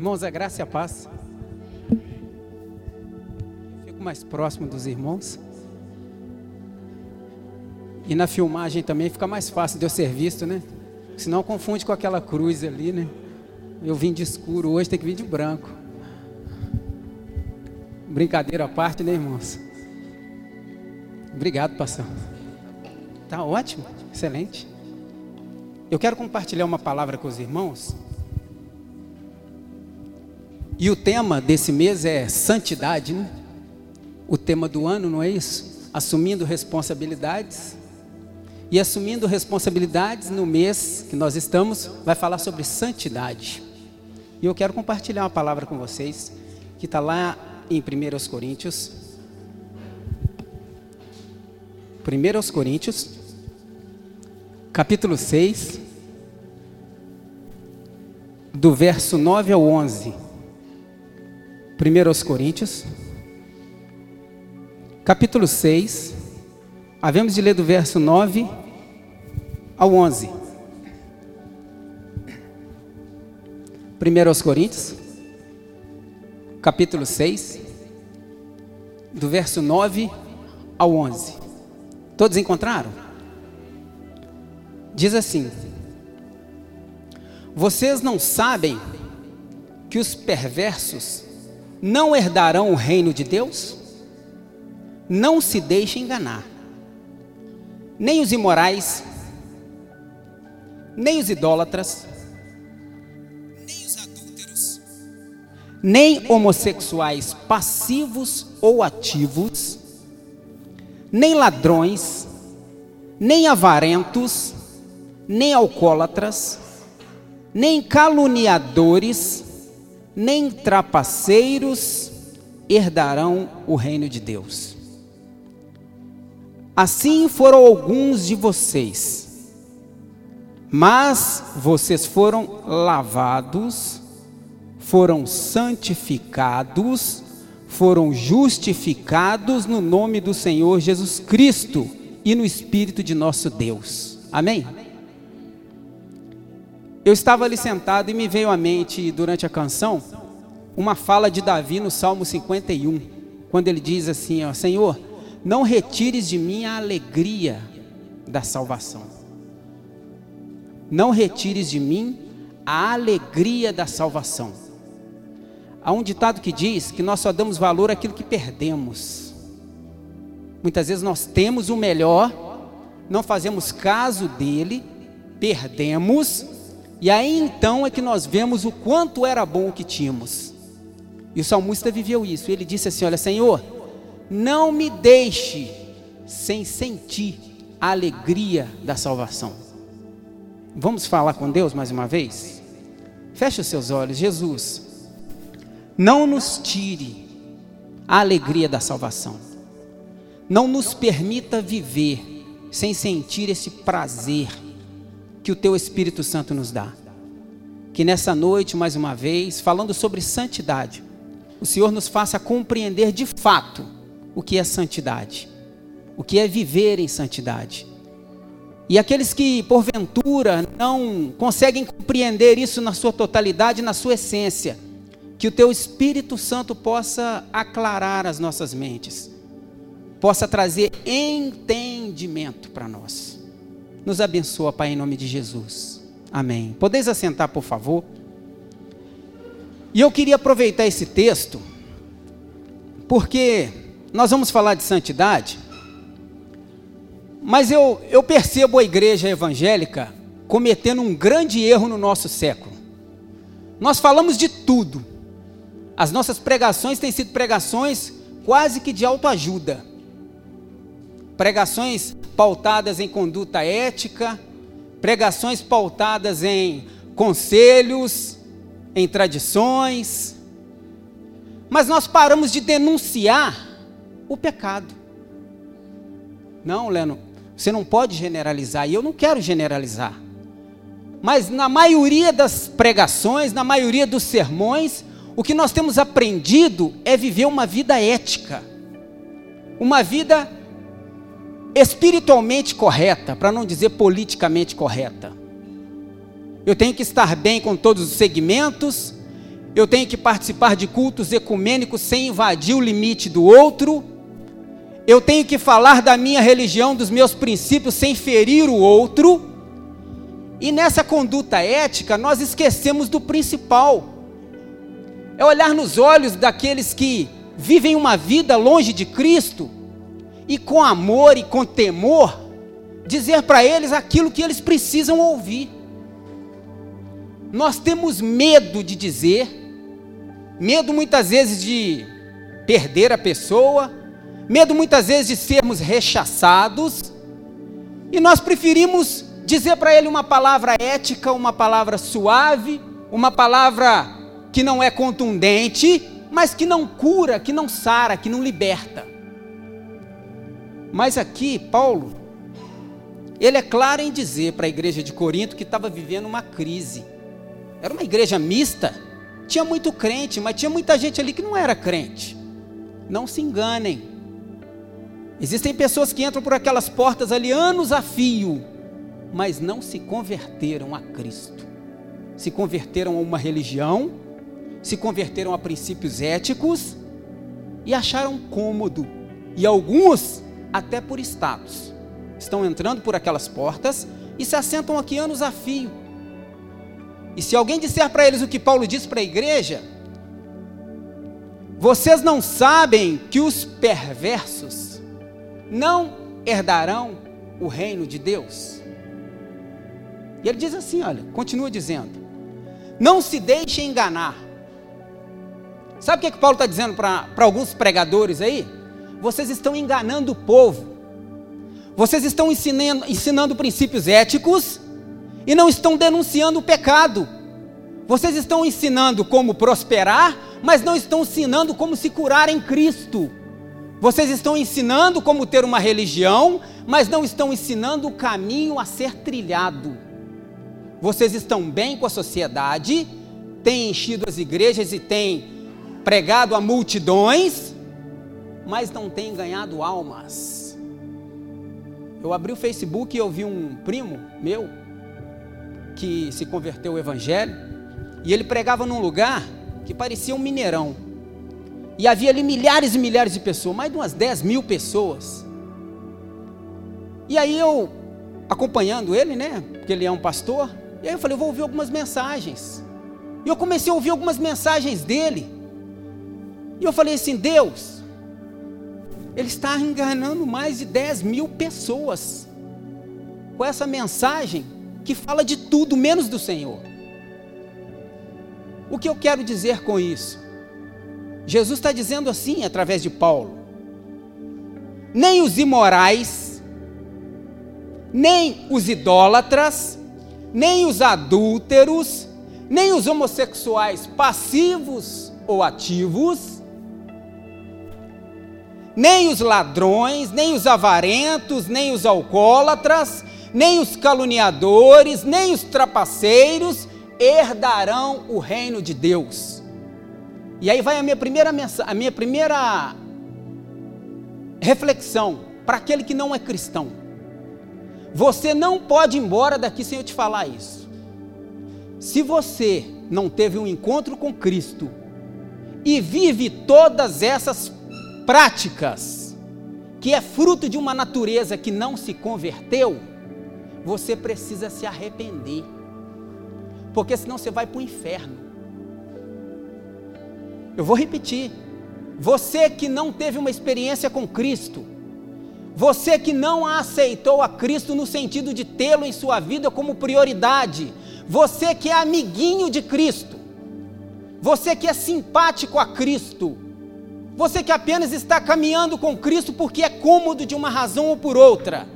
Irmãos, a graça e a paz. Fico mais próximo dos irmãos. E na filmagem também fica mais fácil de eu ser visto, né? Senão confunde com aquela cruz ali, né? Eu vim de escuro, hoje tem que vir de branco. Brincadeira à parte, né, irmãos? Obrigado, pastor. Tá ótimo, excelente. Eu quero compartilhar uma palavra com os irmãos e o tema desse mês é santidade, né? O tema do ano, não é isso? Assumindo responsabilidades. E assumindo responsabilidades no mês que nós estamos, vai falar sobre santidade. E eu quero compartilhar uma palavra com vocês, que está lá em 1 Coríntios. 1 Coríntios, capítulo 6, do verso 9 ao 11. 1 Coríntios, capítulo 6, havemos de ler do verso 9 ao 11. 1 Coríntios, capítulo 6, do verso 9 ao 11. Todos encontraram? Diz assim: Vocês não sabem que os perversos não herdarão o reino de Deus? Não se deixe enganar. Nem os imorais, nem os idólatras, nem os adúlteros, nem homossexuais passivos ou ativos, nem ladrões, nem avarentos, nem alcoólatras, nem caluniadores, nem trapaceiros herdarão o reino de Deus. Assim foram alguns de vocês, mas vocês foram lavados, foram santificados, foram justificados no nome do Senhor Jesus Cristo e no Espírito de nosso Deus. Amém? Eu estava ali sentado e me veio à mente, durante a canção, uma fala de Davi no Salmo 51, quando ele diz assim: ó, Senhor, não retires de mim a alegria da salvação. Não retires de mim a alegria da salvação. Há um ditado que diz que nós só damos valor àquilo que perdemos. Muitas vezes nós temos o melhor, não fazemos caso dele, perdemos e aí então é que nós vemos o quanto era bom o que tínhamos. E o salmista viveu isso. Ele disse assim: Olha, Senhor, não me deixe sem sentir a alegria da salvação. Vamos falar com Deus mais uma vez? Feche os seus olhos, Jesus. Não nos tire a alegria da salvação. Não nos permita viver sem sentir esse prazer que o teu Espírito Santo nos dá. Que nessa noite, mais uma vez, falando sobre santidade, o Senhor nos faça compreender de fato o que é santidade, o que é viver em santidade. E aqueles que, porventura, não conseguem compreender isso na sua totalidade, na sua essência, que o teu Espírito Santo possa aclarar as nossas mentes, possa trazer entendimento para nós. Nos abençoa, Pai, em nome de Jesus. Amém. Podeis assentar, por favor? E eu queria aproveitar esse texto, porque nós vamos falar de santidade, mas eu, eu percebo a igreja evangélica cometendo um grande erro no nosso século. Nós falamos de tudo. As nossas pregações têm sido pregações quase que de autoajuda. Pregações pautadas em conduta ética, pregações pautadas em conselhos, em tradições. Mas nós paramos de denunciar o pecado. Não, Leno, você não pode generalizar, e eu não quero generalizar. Mas na maioria das pregações, na maioria dos sermões, o que nós temos aprendido é viver uma vida ética, uma vida espiritualmente correta, para não dizer politicamente correta. Eu tenho que estar bem com todos os segmentos, eu tenho que participar de cultos ecumênicos sem invadir o limite do outro, eu tenho que falar da minha religião, dos meus princípios, sem ferir o outro. E nessa conduta ética, nós esquecemos do principal. É olhar nos olhos daqueles que vivem uma vida longe de Cristo e com amor e com temor, dizer para eles aquilo que eles precisam ouvir. Nós temos medo de dizer, medo muitas vezes de perder a pessoa, medo muitas vezes de sermos rechaçados, e nós preferimos dizer para ele uma palavra ética, uma palavra suave, uma palavra que não é contundente, mas que não cura, que não sara, que não liberta. Mas aqui, Paulo, ele é claro em dizer para a igreja de Corinto que estava vivendo uma crise. Era uma igreja mista, tinha muito crente, mas tinha muita gente ali que não era crente. Não se enganem. Existem pessoas que entram por aquelas portas ali anos a fio, mas não se converteram a Cristo. Se converteram a uma religião, se converteram a princípios éticos e acharam cômodo. E alguns, até por status, estão entrando por aquelas portas e se assentam aqui anos a fio. E se alguém disser para eles o que Paulo disse para a igreja, vocês não sabem que os perversos não herdarão o reino de Deus? E ele diz assim: olha, continua dizendo, não se deixe enganar. Sabe o que, é que Paulo está dizendo para alguns pregadores aí? Vocês estão enganando o povo, vocês estão ensinando, ensinando princípios éticos e não estão denunciando o pecado. Vocês estão ensinando como prosperar, mas não estão ensinando como se curar em Cristo. Vocês estão ensinando como ter uma religião, mas não estão ensinando o caminho a ser trilhado. Vocês estão bem com a sociedade, têm enchido as igrejas e têm pregado a multidões, mas não têm ganhado almas. Eu abri o Facebook e ouvi um primo meu que se converteu ao Evangelho, e ele pregava num lugar que parecia um mineirão. E havia ali milhares e milhares de pessoas, mais de umas 10 mil pessoas. E aí eu, acompanhando ele, né, porque ele é um pastor, e aí eu falei, eu vou ouvir algumas mensagens. E eu comecei a ouvir algumas mensagens dele. E eu falei assim, Deus, ele está enganando mais de 10 mil pessoas com essa mensagem que fala de tudo menos do Senhor. O que eu quero dizer com isso? Jesus está dizendo assim através de Paulo: nem os imorais, nem os idólatras, nem os adúlteros, nem os homossexuais passivos ou ativos, nem os ladrões, nem os avarentos, nem os alcoólatras, nem os caluniadores, nem os trapaceiros herdarão o reino de Deus. E aí vai a minha primeira a minha primeira reflexão para aquele que não é cristão. Você não pode ir embora daqui sem eu te falar isso. Se você não teve um encontro com Cristo e vive todas essas práticas, que é fruto de uma natureza que não se converteu, você precisa se arrepender, porque senão você vai para o inferno. Eu vou repetir: você que não teve uma experiência com Cristo, você que não aceitou a Cristo no sentido de tê-lo em sua vida como prioridade, você que é amiguinho de Cristo, você que é simpático a Cristo, você que apenas está caminhando com Cristo porque é cômodo de uma razão ou por outra,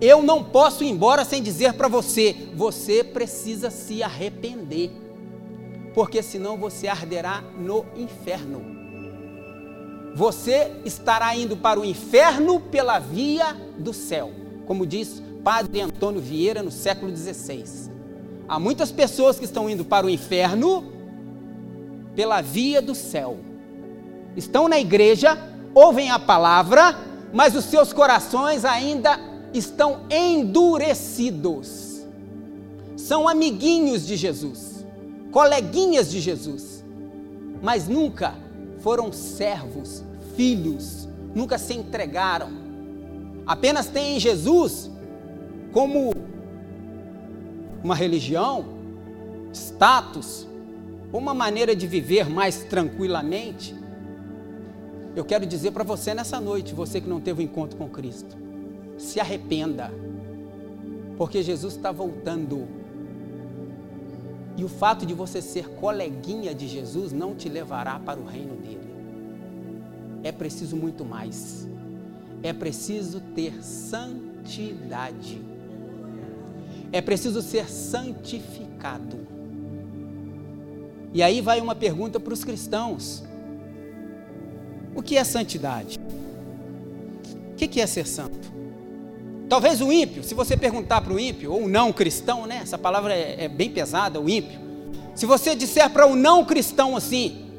eu não posso ir embora sem dizer para você: você precisa se arrepender, porque senão você arderá no inferno. Você estará indo para o inferno pela via do céu, como diz Padre Antônio Vieira no século XVI. Há muitas pessoas que estão indo para o inferno pela via do céu. Estão na igreja, ouvem a palavra, mas os seus corações ainda estão endurecidos. São amiguinhos de Jesus, coleguinhas de Jesus, mas nunca foram servos, filhos, nunca se entregaram. Apenas têm Jesus como uma religião, status, uma maneira de viver mais tranquilamente. Eu quero dizer para você nessa noite, você que não teve um encontro com Cristo, se arrependa, porque Jesus está voltando. E o fato de você ser coleguinha de Jesus não te levará para o reino dele. É preciso muito mais. É preciso ter santidade. É preciso ser santificado. E aí vai uma pergunta para os cristãos: O que é santidade? O que é ser santo? Talvez o ímpio, se você perguntar para o ímpio, ou não cristão, né? Essa palavra é, é bem pesada, o ímpio. Se você disser para o não cristão assim,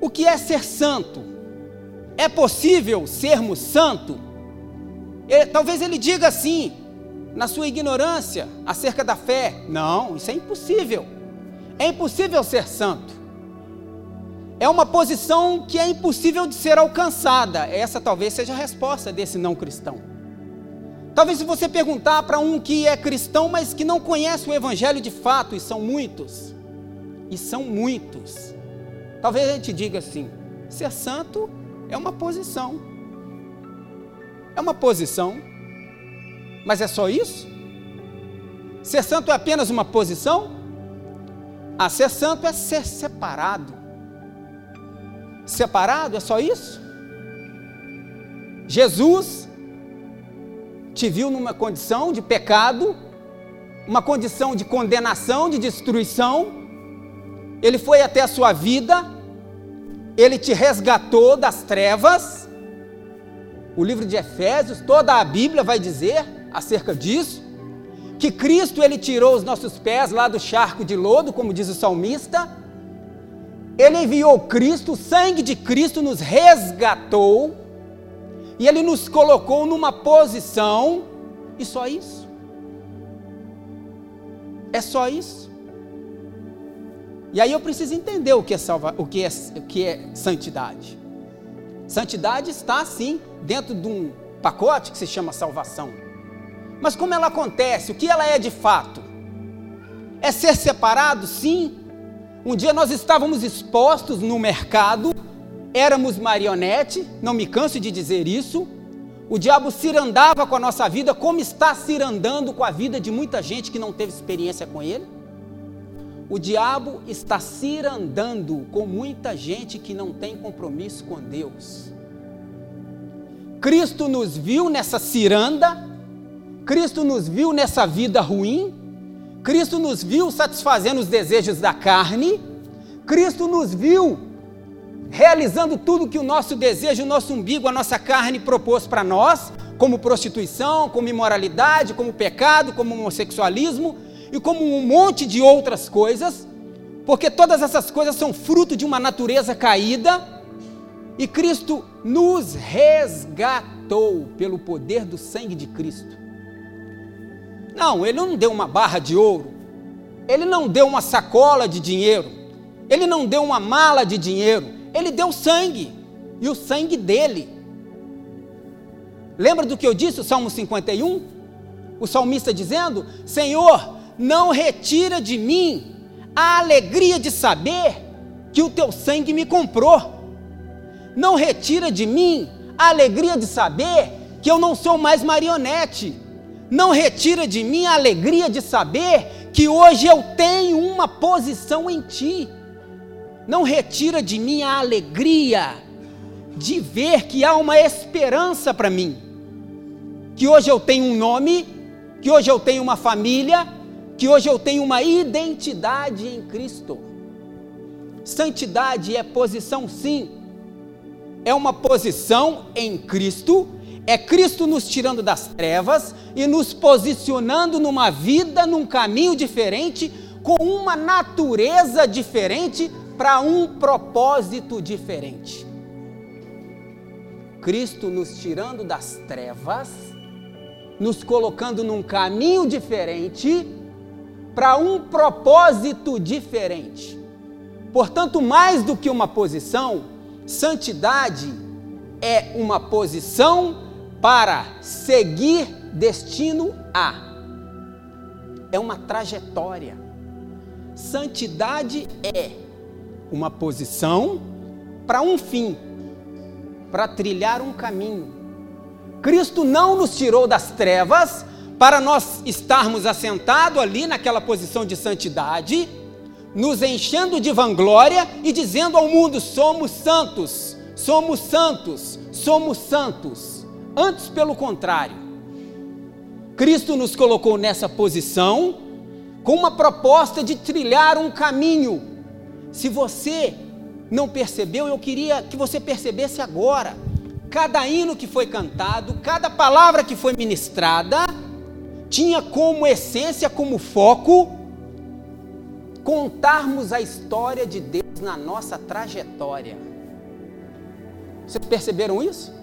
o que é ser santo? É possível sermos santo? Ele, talvez ele diga assim, na sua ignorância acerca da fé: não, isso é impossível. É impossível ser santo. É uma posição que é impossível de ser alcançada. Essa talvez seja a resposta desse não cristão. Talvez se você perguntar para um que é cristão, mas que não conhece o evangelho de fato, e são muitos, e são muitos. Talvez a gente diga assim: ser santo é uma posição. É uma posição. Mas é só isso? Ser santo é apenas uma posição? Ah, ser santo é ser separado. Separado é só isso? Jesus te viu numa condição de pecado, uma condição de condenação, de destruição. Ele foi até a sua vida, ele te resgatou das trevas. O livro de Efésios, toda a Bíblia vai dizer acerca disso, que Cristo ele tirou os nossos pés lá do charco de lodo, como diz o salmista. Ele enviou Cristo, o sangue de Cristo nos resgatou e Ele nos colocou numa posição, e só isso. É só isso. E aí eu preciso entender o que é, salva, o que é, o que é santidade. Santidade está, sim, dentro de um pacote que se chama salvação. Mas como ela acontece? O que ela é de fato? É ser separado? Sim. Um dia nós estávamos expostos no mercado éramos marionete, não me canso de dizer isso. O diabo cirandava com a nossa vida, como está cirandando com a vida de muita gente que não teve experiência com ele. O diabo está cirandando com muita gente que não tem compromisso com Deus. Cristo nos viu nessa ciranda, Cristo nos viu nessa vida ruim, Cristo nos viu satisfazendo os desejos da carne, Cristo nos viu realizando tudo que o nosso desejo, o nosso umbigo, a nossa carne propôs para nós, como prostituição, como imoralidade, como pecado, como homossexualismo e como um monte de outras coisas, porque todas essas coisas são fruto de uma natureza caída e Cristo nos resgatou pelo poder do sangue de Cristo. Não, ele não deu uma barra de ouro, ele não deu uma sacola de dinheiro, ele não deu uma mala de dinheiro, ele deu sangue, e o sangue dele. Lembra do que eu disse, o Salmo 51? O salmista dizendo: Senhor, não retira de mim a alegria de saber que o teu sangue me comprou. Não retira de mim a alegria de saber que eu não sou mais marionete. Não retira de mim a alegria de saber que hoje eu tenho uma posição em ti não retira de mim a alegria de ver que há uma esperança para mim. Que hoje eu tenho um nome, que hoje eu tenho uma família, que hoje eu tenho uma identidade em Cristo. Santidade é posição, sim. É uma posição em Cristo, é Cristo nos tirando das trevas e nos posicionando numa vida, num caminho diferente, com uma natureza diferente para um propósito diferente. Cristo nos tirando das trevas, nos colocando num caminho diferente, para um propósito diferente. Portanto, mais do que uma posição, santidade é uma posição para seguir destino A. É uma trajetória. Santidade é uma posição para um fim, para trilhar um caminho. Cristo não nos tirou das trevas para nós estarmos assentados ali naquela posição de santidade, nos enchendo de vanglória e dizendo ao mundo: somos santos, somos santos, somos santos. Antes, pelo contrário, Cristo nos colocou nessa posição com uma proposta de trilhar um caminho. Se você não percebeu, eu queria que você percebesse agora. Cada hino que foi cantado, cada palavra que foi ministrada, tinha como essência, como foco, contarmos a história de Deus na nossa trajetória. Vocês perceberam isso?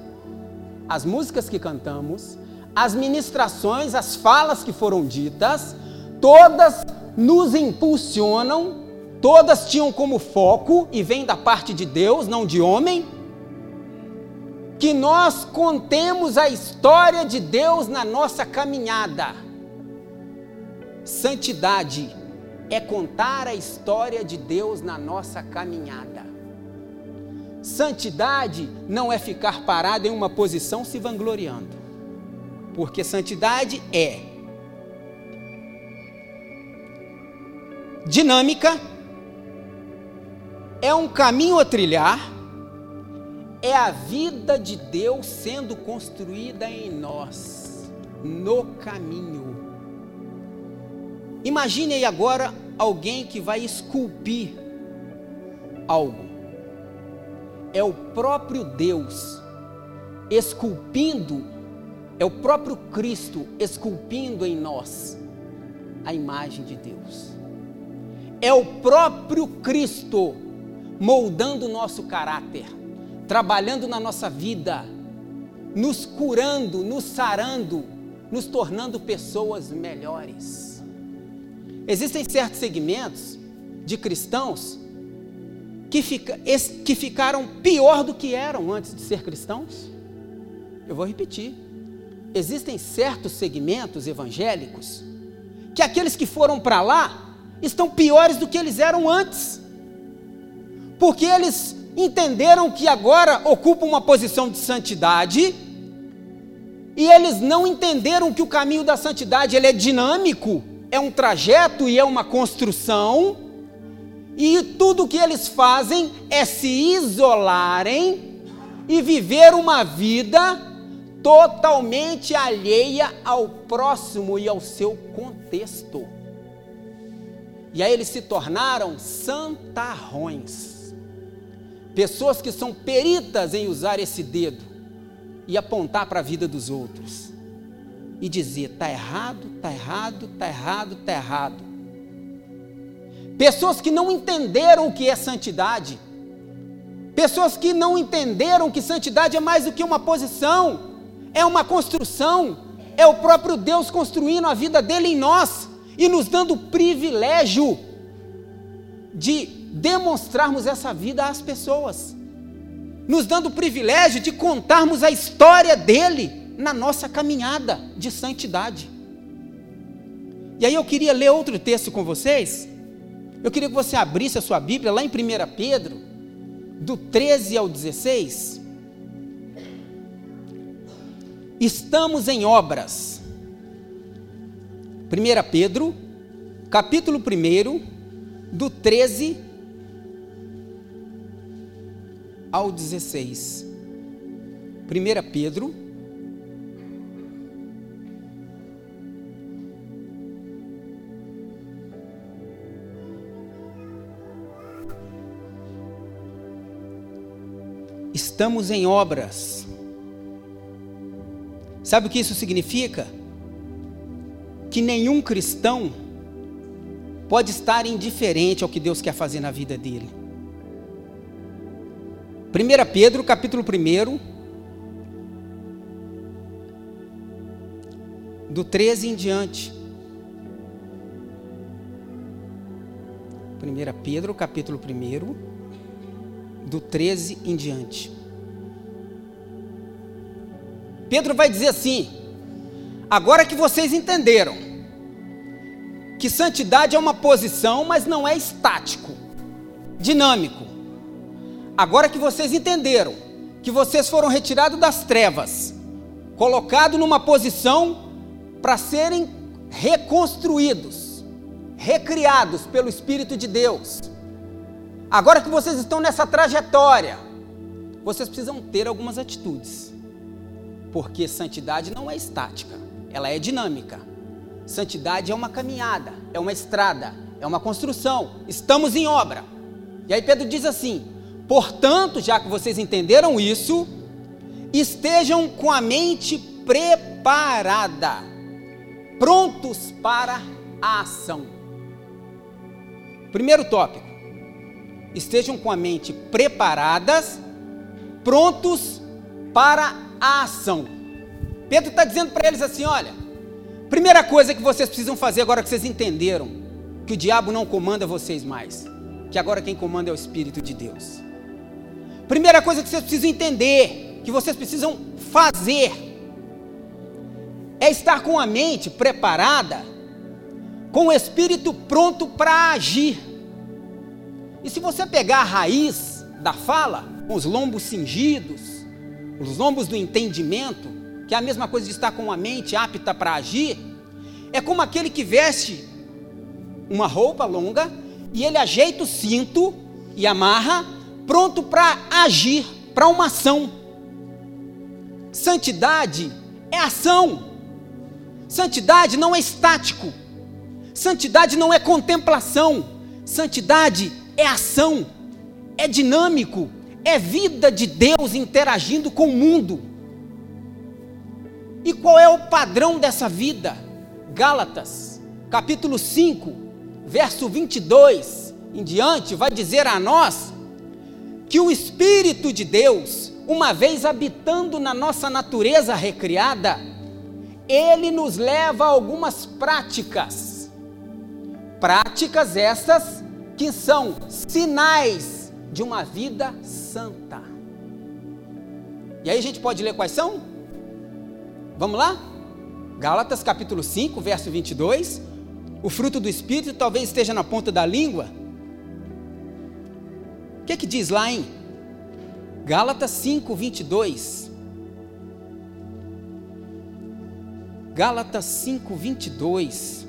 As músicas que cantamos, as ministrações, as falas que foram ditas, todas nos impulsionam, todas tinham como foco, e vem da parte de Deus, não de homem, que nós contemos a história de Deus na nossa caminhada. Santidade é contar a história de Deus na nossa caminhada. Santidade não é ficar parado em uma posição se vangloriando, porque santidade é dinâmica, é um caminho a trilhar, é a vida de Deus sendo construída em nós, no caminho. Imagine aí agora alguém que vai esculpir algo. É o próprio Deus esculpindo, é o próprio Cristo esculpindo em nós a imagem de Deus. É o próprio Cristo moldando o nosso caráter, trabalhando na nossa vida, nos curando, nos sarando, nos tornando pessoas melhores. Existem certos segmentos de cristãos que, fica, que ficaram pior do que eram antes de ser cristãos. Eu vou repetir. Existem certos segmentos evangélicos que aqueles que foram para lá estão piores do que eles eram antes. Porque eles entenderam que agora ocupam uma posição de santidade e eles não entenderam que o caminho da santidade ele é dinâmico, é um trajeto e é uma construção. E tudo que eles fazem é se isolarem e viver uma vida totalmente alheia ao próximo e ao seu contexto. E aí eles se tornaram santarrões. Pessoas que são peritas em usar esse dedo e apontar para a vida dos outros. E dizer: está errado, está errado, está errado, está errado. Pessoas que não entenderam o que é santidade. Pessoas que não entenderam que santidade é mais do que uma posição, é uma construção, é o próprio Deus construindo a vida dele em nós e nos dando o privilégio de demonstrarmos essa vida às pessoas, nos dando o privilégio de contarmos a história dele na nossa caminhada de santidade. E aí eu queria ler outro texto com vocês. Eu queria que você abrisse a sua Bíblia lá em 1 Pedro, do 13 ao 16. Estamos em obras 1 Pedro, capítulo 1, do 13 ao 16. 1 Pedro, Estamos em obras. Sabe o que isso significa? que nenhum cristão pode estar indiferente ao que Deus quer fazer na vida dele. 1 Pedro, capítulo 1, do 13 em diante. 1 Pedro, capítulo 1, do 13 em diante. Pedro vai dizer assim: agora que vocês entenderam que santidade é uma posição, mas não é estático, dinâmico. Agora que vocês entenderam que vocês foram retirados das trevas, colocados numa posição para serem reconstruídos, recriados pelo Espírito de Deus. Agora que vocês estão nessa trajetória, vocês precisam ter algumas atitudes. Porque santidade não é estática, ela é dinâmica. Santidade é uma caminhada, é uma estrada, é uma construção. Estamos em obra. E aí Pedro diz assim: portanto, já que vocês entenderam isso, estejam com a mente preparada, prontos para a ação. Primeiro tópico: estejam com a mente preparadas, prontos para a ação. Pedro está dizendo para eles assim: olha, primeira coisa que vocês precisam fazer agora que vocês entenderam que o diabo não comanda vocês mais, que agora quem comanda é o Espírito de Deus. Primeira coisa que vocês precisam entender, que vocês precisam fazer, é estar com a mente preparada, com o espírito pronto para agir. E se você pegar a raiz da fala, os lombos cingidos, os lombos do entendimento, que é a mesma coisa de estar com a mente apta para agir, é como aquele que veste uma roupa longa e ele ajeita o cinto e amarra, pronto para agir, para uma ação. Santidade é ação. Santidade não é estático. Santidade não é contemplação. Santidade é ação. É dinâmico é vida de Deus interagindo com o mundo. E qual é o padrão dessa vida? Gálatas, capítulo 5, verso 22 em diante, vai dizer a nós que o Espírito de Deus, uma vez habitando na nossa natureza recriada, ele nos leva a algumas práticas. Práticas essas que são sinais de uma vida santa. E aí a gente pode ler quais são? Vamos lá? Gálatas capítulo 5, verso 22. O fruto do Espírito talvez esteja na ponta da língua. O que é que diz lá, hein? Gálatas 5, 22. Gálatas 5, 22.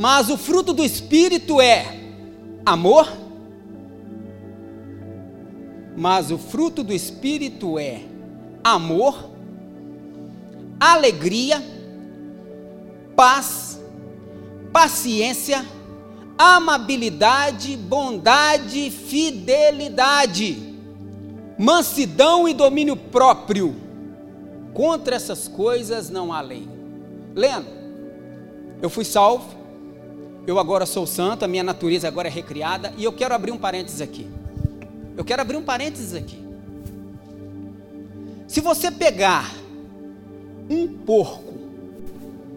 Mas o fruto do Espírito é amor, mas o fruto do Espírito é amor, alegria, paz, paciência, amabilidade, bondade, fidelidade, mansidão e domínio próprio. Contra essas coisas não há lei. Lendo, eu fui salvo, eu agora sou santo, a minha natureza agora é recriada, e eu quero abrir um parênteses aqui. Eu quero abrir um parênteses aqui. Se você pegar um porco,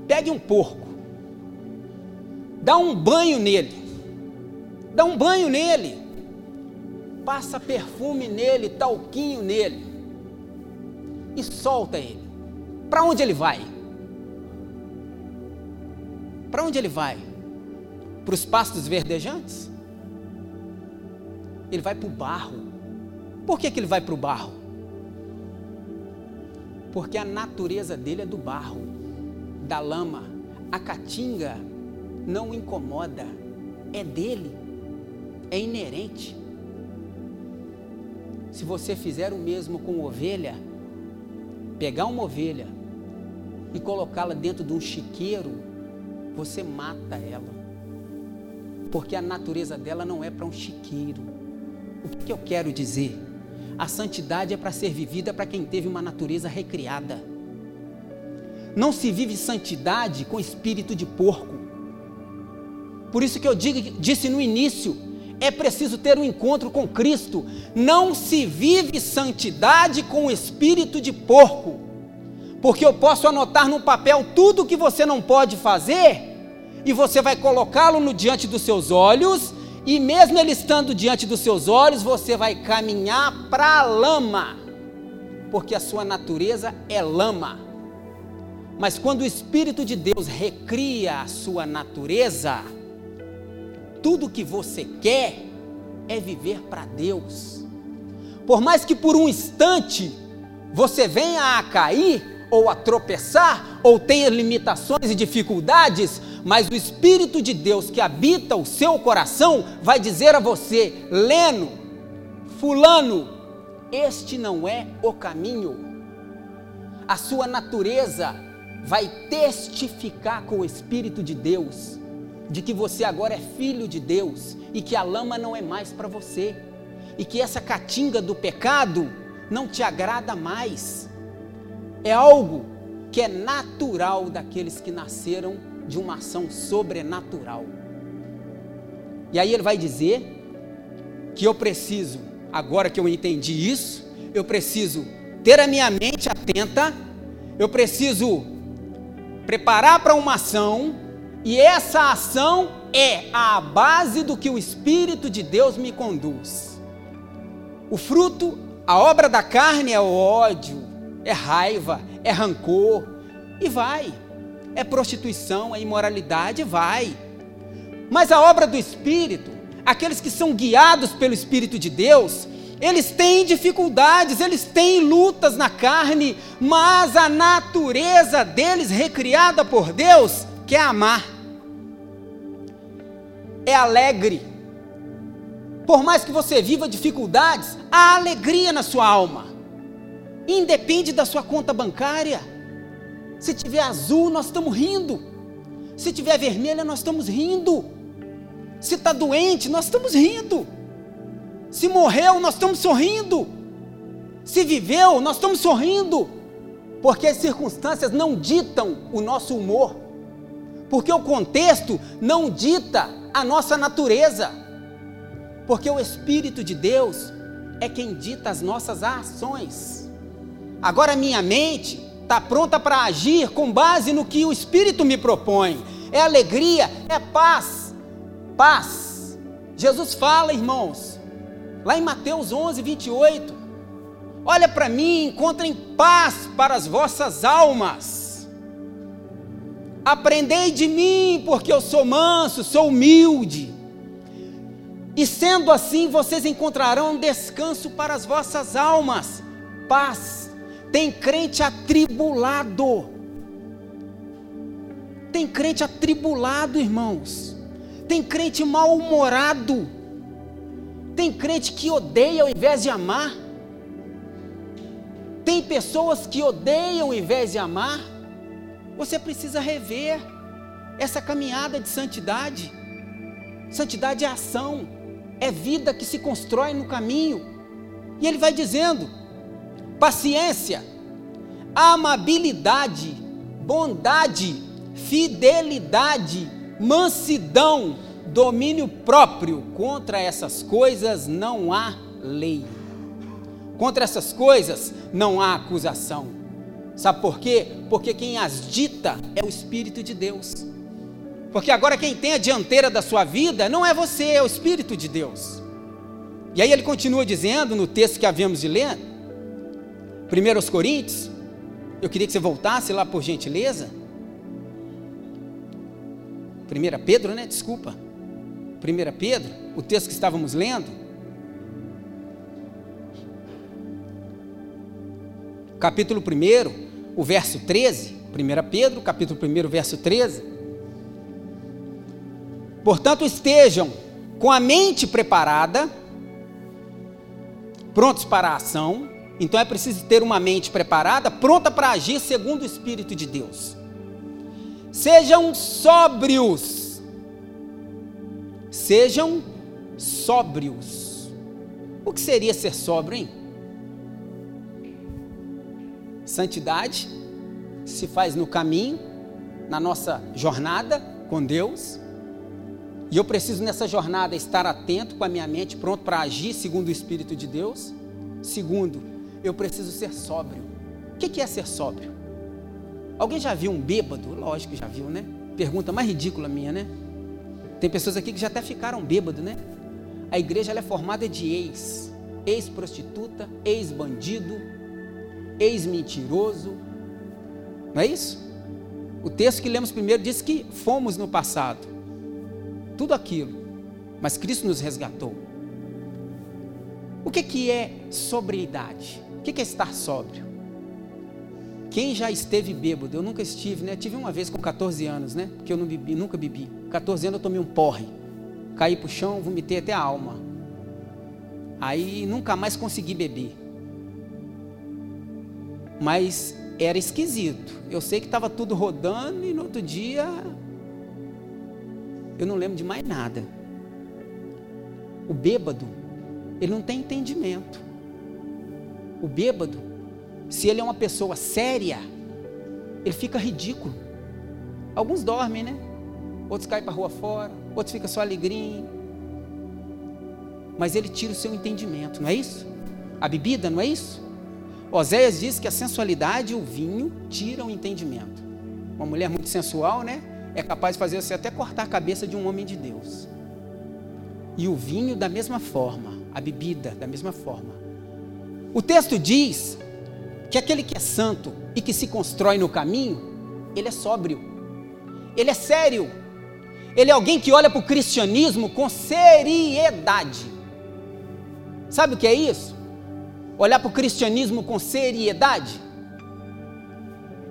pegue um porco, dá um banho nele, dá um banho nele, passa perfume nele, talquinho nele, e solta ele. Para onde ele vai? Para onde ele vai? Para os pastos verdejantes? Ele vai para o barro. Por que, que ele vai para o barro? Porque a natureza dele é do barro, da lama. A caatinga não incomoda, é dele, é inerente. Se você fizer o mesmo com ovelha, pegar uma ovelha e colocá-la dentro de um chiqueiro, você mata ela porque a natureza dela não é para um chiqueiro. O que, eu quero dizer? A santidade é para ser vivida para quem teve uma natureza recriada. Não se vive santidade com espírito de porco. Por isso que eu digo, disse no início, é preciso ter um encontro com Cristo. Não se vive santidade com espírito de porco. Porque eu posso anotar no papel tudo que você não pode fazer, e você vai colocá-lo no diante dos seus olhos, e mesmo ele estando diante dos seus olhos, você vai caminhar para a lama, porque a sua natureza é lama. Mas quando o Espírito de Deus recria a sua natureza, tudo que você quer é viver para Deus. Por mais que por um instante você venha a cair, ou a tropeçar, ou tenha limitações e dificuldades, mas o Espírito de Deus que habita o seu coração vai dizer a você: Leno, Fulano, este não é o caminho. A sua natureza vai testificar com o Espírito de Deus de que você agora é filho de Deus e que a lama não é mais para você e que essa catinga do pecado não te agrada mais. É algo que é natural daqueles que nasceram de uma ação sobrenatural. E aí ele vai dizer que eu preciso, agora que eu entendi isso, eu preciso ter a minha mente atenta, eu preciso preparar para uma ação, e essa ação é a base do que o Espírito de Deus me conduz. O fruto, a obra da carne é o ódio, é raiva, é rancor, e vai. É prostituição, é imoralidade, vai. Mas a obra do Espírito, aqueles que são guiados pelo Espírito de Deus, eles têm dificuldades, eles têm lutas na carne, mas a natureza deles, recriada por Deus, quer amar, é alegre. Por mais que você viva dificuldades, há alegria na sua alma, independe da sua conta bancária. Se tiver azul, nós estamos rindo. Se tiver vermelha, nós estamos rindo. Se está doente, nós estamos rindo. Se morreu, nós estamos sorrindo. Se viveu, nós estamos sorrindo. Porque as circunstâncias não ditam o nosso humor. Porque o contexto não dita a nossa natureza. Porque o Espírito de Deus é quem dita as nossas ações. Agora, minha mente está pronta para agir com base no que o Espírito me propõe. É alegria, é paz. Paz. Jesus fala, irmãos, Lá em Mateus 11, 28. Olha para mim, encontrem paz para as vossas almas. Aprendei de mim, porque eu sou manso, sou humilde. E sendo assim, vocês encontrarão descanso para as vossas almas. Paz. Tem crente atribulado. Tem crente atribulado, irmãos. Tem crente mal-humorado tem crente que odeia ao invés de amar. Tem pessoas que odeiam ao invés de amar. Você precisa rever essa caminhada de santidade. Santidade é ação, é vida que se constrói no caminho. E ele vai dizendo: paciência, amabilidade, bondade, fidelidade, mansidão, domínio próprio, contra essas coisas não há lei. Contra essas coisas não há acusação. Sabe por quê? Porque quem as dita é o Espírito de Deus. Porque agora quem tem a dianteira da sua vida não é você, é o Espírito de Deus. E aí ele continua dizendo no texto que havíamos de ler, 1 Coríntios, eu queria que você voltasse lá por gentileza. 1 Pedro, né? Desculpa. 1 Pedro, o texto que estávamos lendo, capítulo 1, o verso 13, 1 Pedro, capítulo 1, verso 13. Portanto, estejam com a mente preparada, prontos para a ação. Então é preciso ter uma mente preparada, pronta para agir segundo o Espírito de Deus. Sejam sóbrios Sejam sóbrios. O que seria ser sóbrio, hein? Santidade se faz no caminho, na nossa jornada com Deus. E eu preciso nessa jornada estar atento com a minha mente, pronto para agir segundo o Espírito de Deus. Segundo, eu preciso ser sóbrio. O que é ser sóbrio? Alguém já viu um bêbado? Lógico que já viu, né? Pergunta mais ridícula minha, né? Tem pessoas aqui que já até ficaram bêbados, né? A igreja é formada de ex, ex-prostituta, ex-bandido, ex-mentiroso. Não é isso? O texto que lemos primeiro diz que fomos no passado. Tudo aquilo. Mas Cristo nos resgatou. O que, que é sobriedade? O que, é estar sóbrio? Quem já esteve bêbado? Eu nunca estive, né? Tive uma vez com 14 anos, né? Porque eu não bebi, nunca bebi. 14 anos eu tomei um porre. Caí pro chão, vomitei até a alma. Aí nunca mais consegui beber. Mas era esquisito. Eu sei que estava tudo rodando e no outro dia eu não lembro de mais nada. O bêbado, ele não tem entendimento. O bêbado, se ele é uma pessoa séria, ele fica ridículo. Alguns dormem, né? Outros caem para a rua fora, outros ficam só alegrinho. Mas ele tira o seu entendimento, não é isso? A bebida, não é isso? Oséias diz que a sensualidade e o vinho tiram o entendimento. Uma mulher muito sensual, né? É capaz de fazer você até cortar a cabeça de um homem de Deus. E o vinho da mesma forma, a bebida da mesma forma. O texto diz que aquele que é santo e que se constrói no caminho, ele é sóbrio, ele é sério, ele é alguém que olha para o cristianismo com seriedade. Sabe o que é isso? Olhar para o cristianismo com seriedade?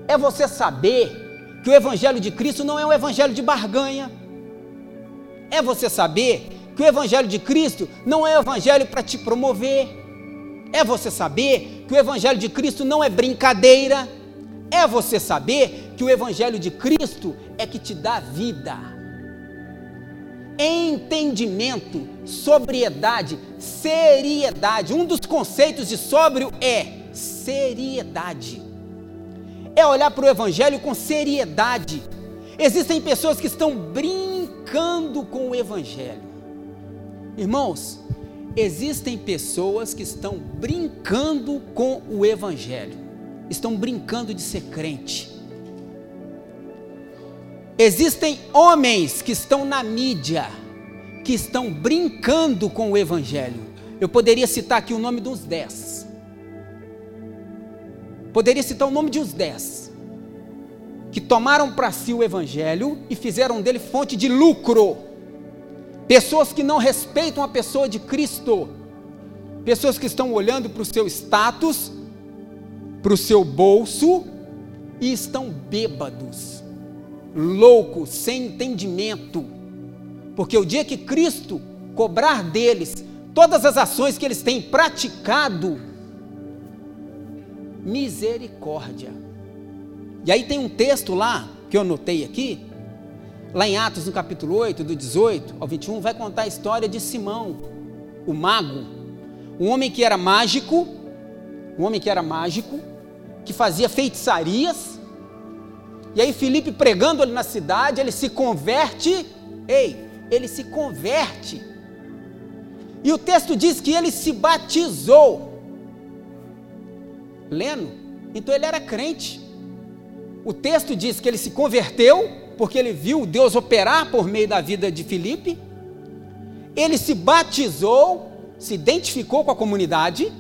É você saber que o Evangelho de Cristo não é um Evangelho de barganha. É você saber que o Evangelho de Cristo não é um Evangelho para te promover. É você saber que o Evangelho de Cristo não é brincadeira. É você saber que o Evangelho de Cristo é que te dá vida. Entendimento, sobriedade, seriedade. Um dos conceitos de sóbrio é seriedade. É olhar para o Evangelho com seriedade. Existem pessoas que estão brincando com o Evangelho. Irmãos, existem pessoas que estão brincando com o Evangelho, estão brincando de ser crente. Existem homens que estão na mídia, que estão brincando com o Evangelho. Eu poderia citar aqui o nome dos dez. Poderia citar o nome de uns dez. Que tomaram para si o Evangelho e fizeram dele fonte de lucro pessoas que não respeitam a pessoa de Cristo, pessoas que estão olhando para o seu status, para o seu bolso e estão bêbados, loucos, sem entendimento, porque o dia que Cristo cobrar deles todas as ações que eles têm praticado, misericórdia. E aí tem um texto lá que eu anotei aqui, Lá em Atos, no capítulo 8, do 18 ao 21, vai contar a história de Simão, o mago, um homem que era mágico, um homem que era mágico, que fazia feitiçarias. E aí Felipe pregando ali na cidade, ele se converte, ei, ele se converte. E o texto diz que ele se batizou. Lendo, então ele era crente. O texto diz que ele se converteu porque ele viu Deus operar por meio da vida de Filipe. Ele se batizou, se identificou com a comunidade.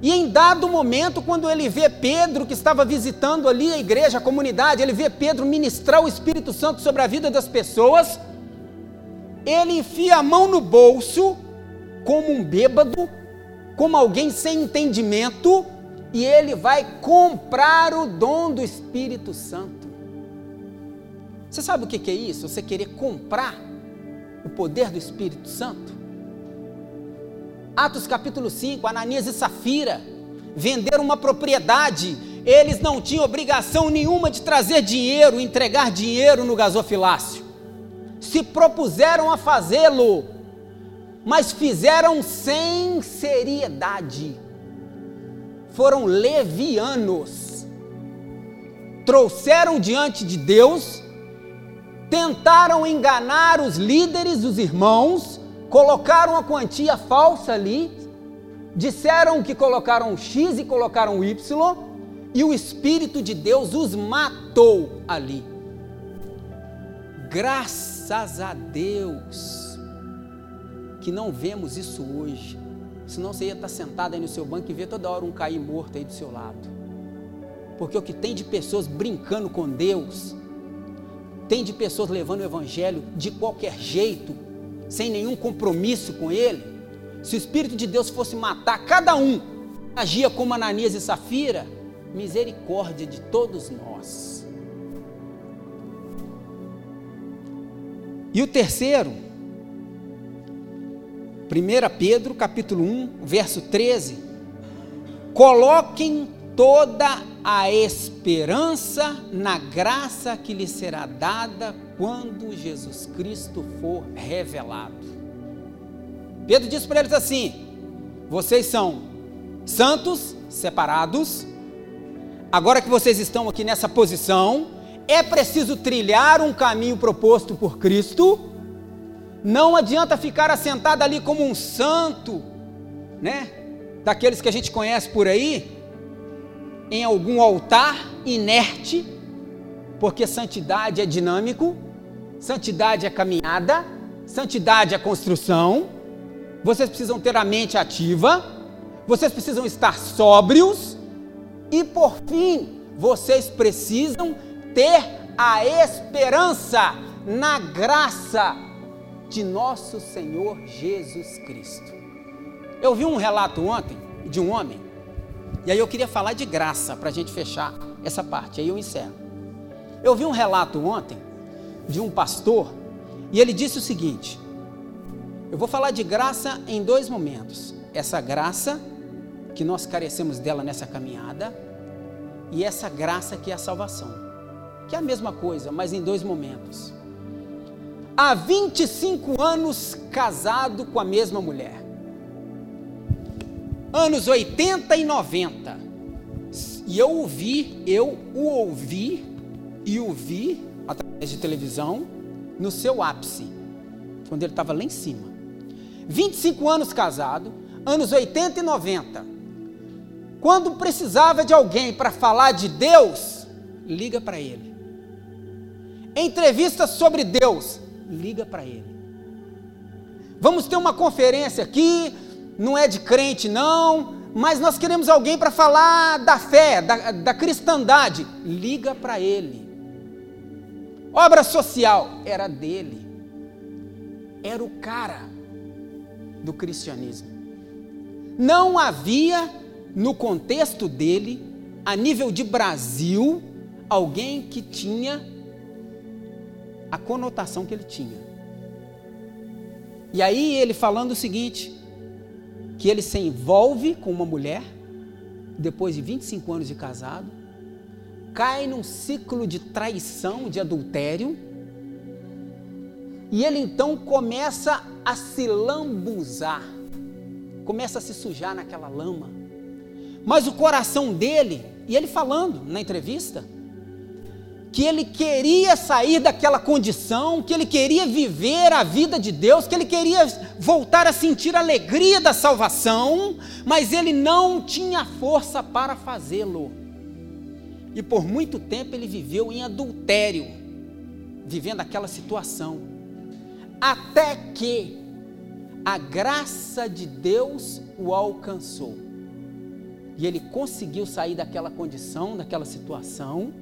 E em dado momento, quando ele vê Pedro, que estava visitando ali a igreja, a comunidade, ele vê Pedro ministrar o Espírito Santo sobre a vida das pessoas, ele enfia a mão no bolso, como um bêbado, como alguém sem entendimento, e ele vai comprar o dom do Espírito Santo. Você sabe o que é isso? Você querer comprar o poder do Espírito Santo? Atos capítulo 5, Ananias e Safira venderam uma propriedade. Eles não tinham obrigação nenhuma de trazer dinheiro, entregar dinheiro no gasofilácio. Se propuseram a fazê-lo, mas fizeram sem seriedade. Foram levianos. Trouxeram diante de Deus tentaram enganar os líderes, os irmãos, colocaram a quantia falsa ali, disseram que colocaram X e colocaram Y, e o Espírito de Deus os matou ali. Graças a Deus que não vemos isso hoje. Senão você ia estar sentado aí no seu banco e ver toda hora um cair morto aí do seu lado. Porque o que tem de pessoas brincando com Deus, tem de pessoas levando o Evangelho de qualquer jeito, sem nenhum compromisso com Ele. Se o Espírito de Deus fosse matar cada um, agia como Ananias e Safira, misericórdia de todos nós. E o terceiro, 1 Pedro capítulo 1, verso 13, coloquem toda a esperança na graça que lhe será dada quando Jesus Cristo for revelado. Pedro diz para eles assim: vocês são santos, separados, agora que vocês estão aqui nessa posição, é preciso trilhar um caminho proposto por Cristo. Não adianta ficar assentado ali como um santo, né? Daqueles que a gente conhece por aí, em algum altar inerte, porque santidade é dinâmico, santidade é caminhada, santidade é construção. Vocês precisam ter a mente ativa, vocês precisam estar sóbrios e por fim, vocês precisam ter a esperança na graça de nosso Senhor Jesus Cristo. Eu vi um relato ontem de um homem e aí eu queria falar de graça para a gente fechar essa parte, aí eu encerro. Eu vi um relato ontem de um pastor e ele disse o seguinte: eu vou falar de graça em dois momentos. Essa graça que nós carecemos dela nessa caminhada e essa graça que é a salvação, que é a mesma coisa, mas em dois momentos. Há 25 anos casado com a mesma mulher anos 80 e 90. E eu ouvi, eu o ouvi e o vi através de televisão no seu ápice, quando ele estava lá em cima. 25 anos casado, anos 80 e 90. Quando precisava de alguém para falar de Deus, liga para ele. Entrevistas sobre Deus, liga para ele. Vamos ter uma conferência aqui, não é de crente, não, mas nós queremos alguém para falar da fé, da, da cristandade. Liga para ele. Obra social era dele. Era o cara do cristianismo. Não havia, no contexto dele, a nível de Brasil, alguém que tinha a conotação que ele tinha. E aí ele falando o seguinte: que ele se envolve com uma mulher, depois de 25 anos de casado, cai num ciclo de traição, de adultério, e ele então começa a se lambuzar, começa a se sujar naquela lama. Mas o coração dele, e ele falando na entrevista, que ele queria sair daquela condição, que ele queria viver a vida de Deus, que ele queria voltar a sentir a alegria da salvação, mas ele não tinha força para fazê-lo. E por muito tempo ele viveu em adultério, vivendo aquela situação, até que a graça de Deus o alcançou. E ele conseguiu sair daquela condição, daquela situação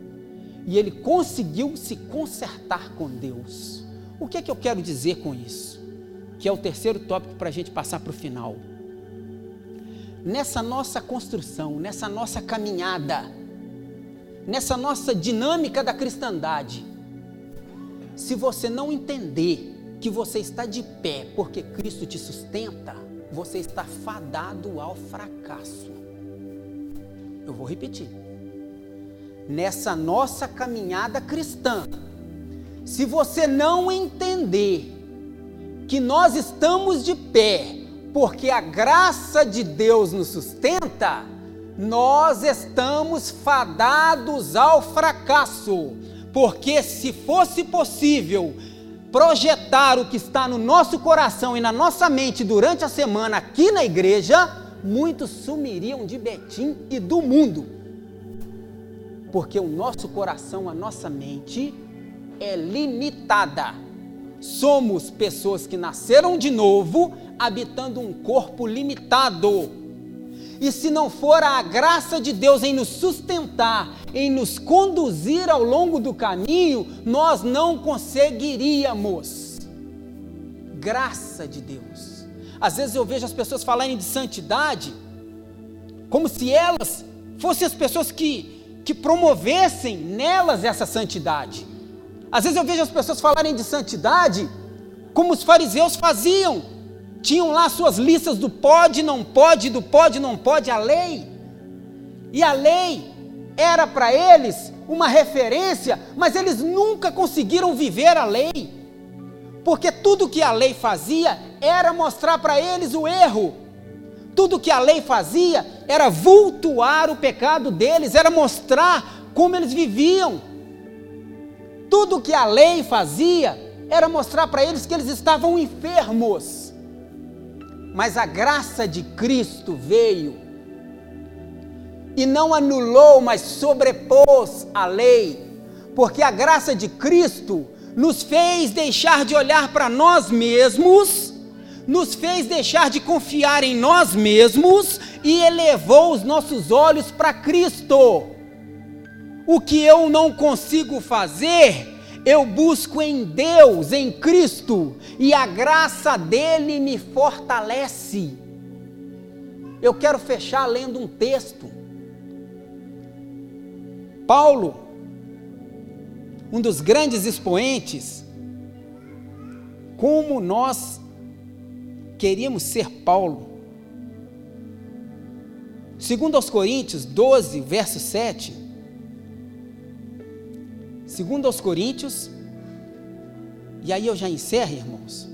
e ele conseguiu se consertar com Deus. O que é que eu quero dizer com isso? Que é o terceiro tópico para a gente passar para o final. Nessa nossa construção, nessa nossa caminhada, nessa nossa dinâmica da cristandade, se você não entender que você está de pé porque Cristo te sustenta, você está fadado ao fracasso. Eu vou repetir nessa nossa caminhada cristã, se você não entender que nós estamos de pé, porque a graça de Deus nos sustenta, nós estamos fadados ao fracasso. Porque se fosse possível projetar o que está no nosso coração e na nossa mente durante a semana aqui na igreja, muitos sumiriam de Betim e do mundo porque o nosso coração, a nossa mente é limitada. Somos pessoas que nasceram de novo, habitando um corpo limitado. E se não for a graça de Deus em nos sustentar, em nos conduzir ao longo do caminho, nós não conseguiríamos. Graça de Deus. Às vezes eu vejo as pessoas falarem de santidade, como se elas fossem as pessoas que, que promovessem nelas essa santidade. Às vezes eu vejo as pessoas falarem de santidade como os fariseus faziam. Tinham lá suas listas do pode, não pode, do pode, não pode, a lei. E a lei era para eles uma referência, mas eles nunca conseguiram viver a lei. Porque tudo que a lei fazia era mostrar para eles o erro. Tudo que a lei fazia era vultuar o pecado deles, era mostrar como eles viviam. Tudo que a lei fazia era mostrar para eles que eles estavam enfermos. Mas a graça de Cristo veio e não anulou, mas sobrepôs a lei, porque a graça de Cristo nos fez deixar de olhar para nós mesmos, nos fez deixar de confiar em nós mesmos e elevou os nossos olhos para Cristo. O que eu não consigo fazer, eu busco em Deus, em Cristo, e a graça dele me fortalece. Eu quero fechar lendo um texto. Paulo, um dos grandes expoentes, como nós queríamos ser Paulo. Segundo aos Coríntios 12, verso 7, Segundo aos Coríntios, e aí eu já encerro, irmãos.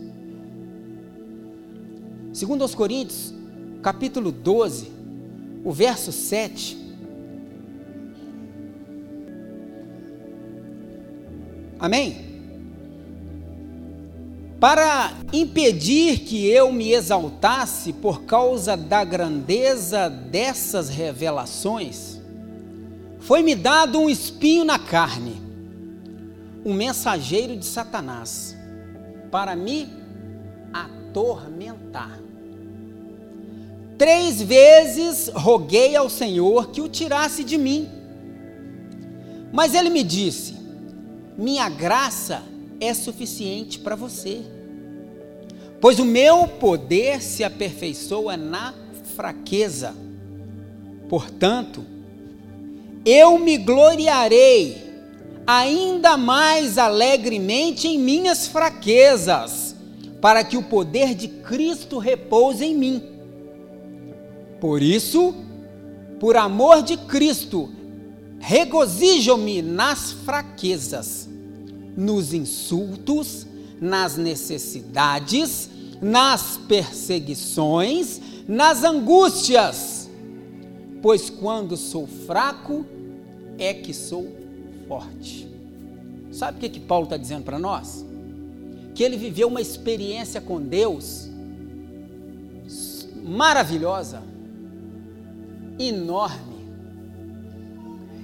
Segundo aos Coríntios, capítulo 12, o verso 7. Amém? Para impedir que eu me exaltasse por causa da grandeza dessas revelações, foi-me dado um espinho na carne um mensageiro de Satanás para me atormentar. Três vezes roguei ao Senhor que o tirasse de mim. Mas ele me disse: Minha graça é suficiente para você, pois o meu poder se aperfeiçoa na fraqueza. Portanto, eu me gloriarei ainda mais alegremente em minhas fraquezas, para que o poder de Cristo repouse em mim. Por isso, por amor de Cristo, regozijo-me nas fraquezas, nos insultos, nas necessidades, nas perseguições, nas angústias, pois quando sou fraco é que sou forte. Sabe o que, que Paulo está dizendo para nós? Que ele viveu uma experiência com Deus maravilhosa, enorme.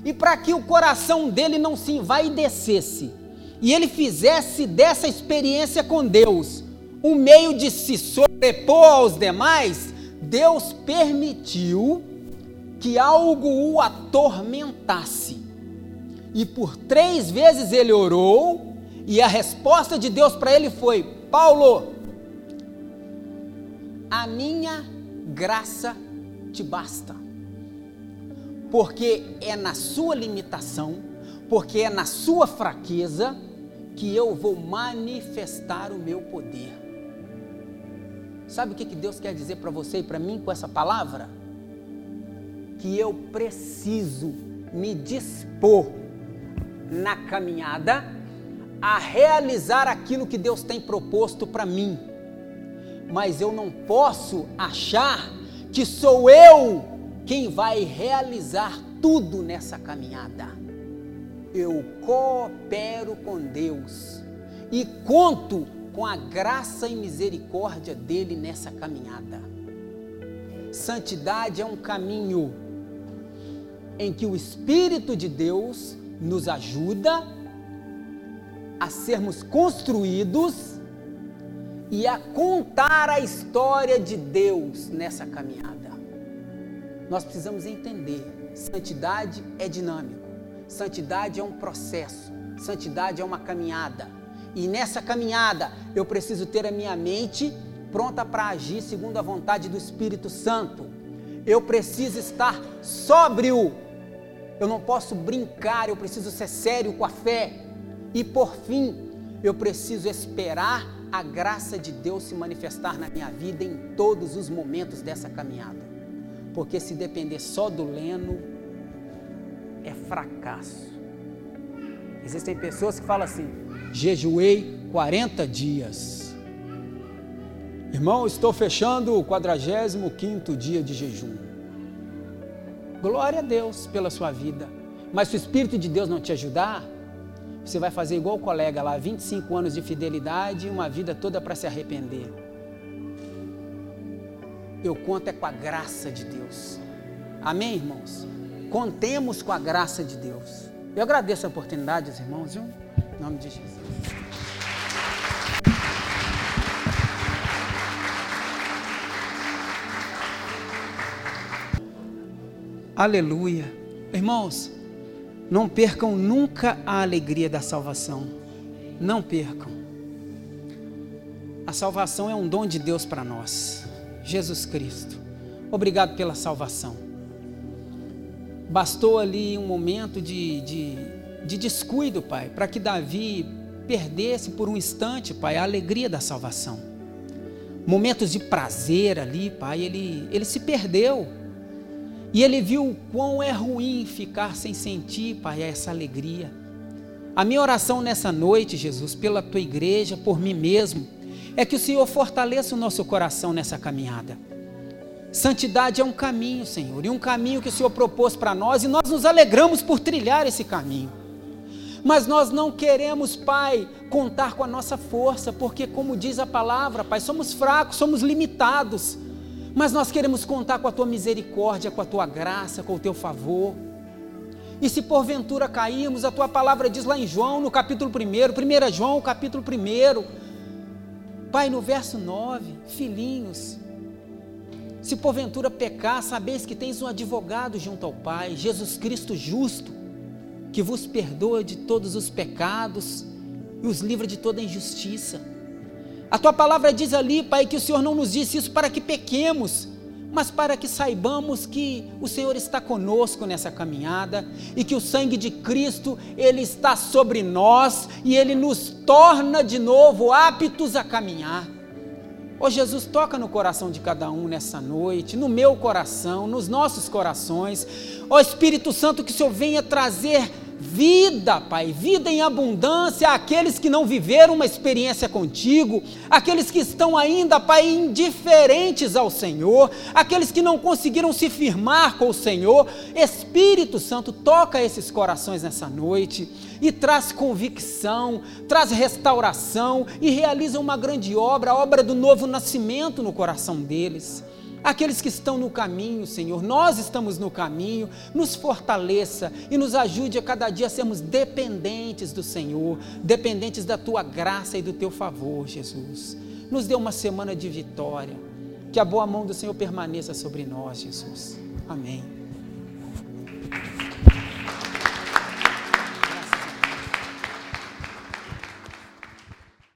E para que o coração dele não se envaidecesse e ele fizesse dessa experiência com Deus um meio de se sobrepor aos demais, Deus permitiu que algo o atormentasse. E por três vezes ele orou, e a resposta de Deus para ele foi: Paulo, a minha graça te basta. Porque é na sua limitação, porque é na sua fraqueza que eu vou manifestar o meu poder. Sabe o que Deus quer dizer para você e para mim com essa palavra? Que eu preciso me dispor na caminhada a realizar aquilo que Deus tem proposto para mim. Mas eu não posso achar que sou eu quem vai realizar tudo nessa caminhada. Eu coopero com Deus e conto com a graça e misericórdia dele nessa caminhada. Santidade é um caminho em que o Espírito de Deus nos ajuda a sermos construídos e a contar a história de Deus nessa caminhada. Nós precisamos entender: santidade é dinâmico, santidade é um processo, santidade é uma caminhada. E nessa caminhada eu preciso ter a minha mente pronta para agir segundo a vontade do Espírito Santo. Eu preciso estar sóbrio. Eu não posso brincar, eu preciso ser sério com a fé. E por fim, eu preciso esperar a graça de Deus se manifestar na minha vida em todos os momentos dessa caminhada. Porque se depender só do Leno, é fracasso. Existem pessoas que falam assim: jejuei 40 dias. Irmão, estou fechando o 45 dia de jejum. Glória a Deus pela sua vida. Mas se o Espírito de Deus não te ajudar, você vai fazer igual o colega lá, 25 anos de fidelidade e uma vida toda para se arrepender. Eu conto é com a graça de Deus. Amém, irmãos? Contemos com a graça de Deus. Eu agradeço a oportunidade, irmãos, viu? Em nome de Jesus. Aleluia. Irmãos, não percam nunca a alegria da salvação. Não percam. A salvação é um dom de Deus para nós. Jesus Cristo. Obrigado pela salvação. Bastou ali um momento de, de, de descuido, Pai, para que Davi perdesse por um instante, Pai, a alegria da salvação. Momentos de prazer ali, Pai, ele, ele se perdeu e ele viu o quão é ruim ficar sem sentir, Pai, essa alegria. A minha oração nessa noite, Jesus, pela tua igreja, por mim mesmo, é que o Senhor fortaleça o nosso coração nessa caminhada. Santidade é um caminho, Senhor, e um caminho que o Senhor propôs para nós, e nós nos alegramos por trilhar esse caminho. Mas nós não queremos, Pai, contar com a nossa força, porque, como diz a palavra, Pai, somos fracos, somos limitados mas nós queremos contar com a tua misericórdia, com a tua graça, com o teu favor. E se porventura cairmos, a tua palavra diz lá em João, no capítulo 1, 1 João, capítulo 1, Pai, no verso 9, filhinhos, se porventura pecar, sabeis que tens um advogado junto ao Pai, Jesus Cristo justo, que vos perdoa de todos os pecados e os livra de toda injustiça. A tua palavra diz ali, Pai, que o Senhor não nos disse isso para que pequemos, mas para que saibamos que o Senhor está conosco nessa caminhada e que o sangue de Cristo, ele está sobre nós e ele nos torna de novo aptos a caminhar. Ó oh, Jesus, toca no coração de cada um nessa noite, no meu coração, nos nossos corações. Ó oh, Espírito Santo, que o Senhor venha trazer vida, Pai, vida em abundância àqueles que não viveram uma experiência contigo, aqueles que estão ainda, Pai, indiferentes ao Senhor, aqueles que não conseguiram se firmar com o Senhor. Espírito Santo, toca esses corações nessa noite e traz convicção, traz restauração e realiza uma grande obra, a obra do novo nascimento no coração deles aqueles que estão no caminho, Senhor, nós estamos no caminho, nos fortaleça e nos ajude a cada dia sermos dependentes do Senhor, dependentes da tua graça e do teu favor, Jesus. Nos dê uma semana de vitória, que a boa mão do Senhor permaneça sobre nós, Jesus. Amém.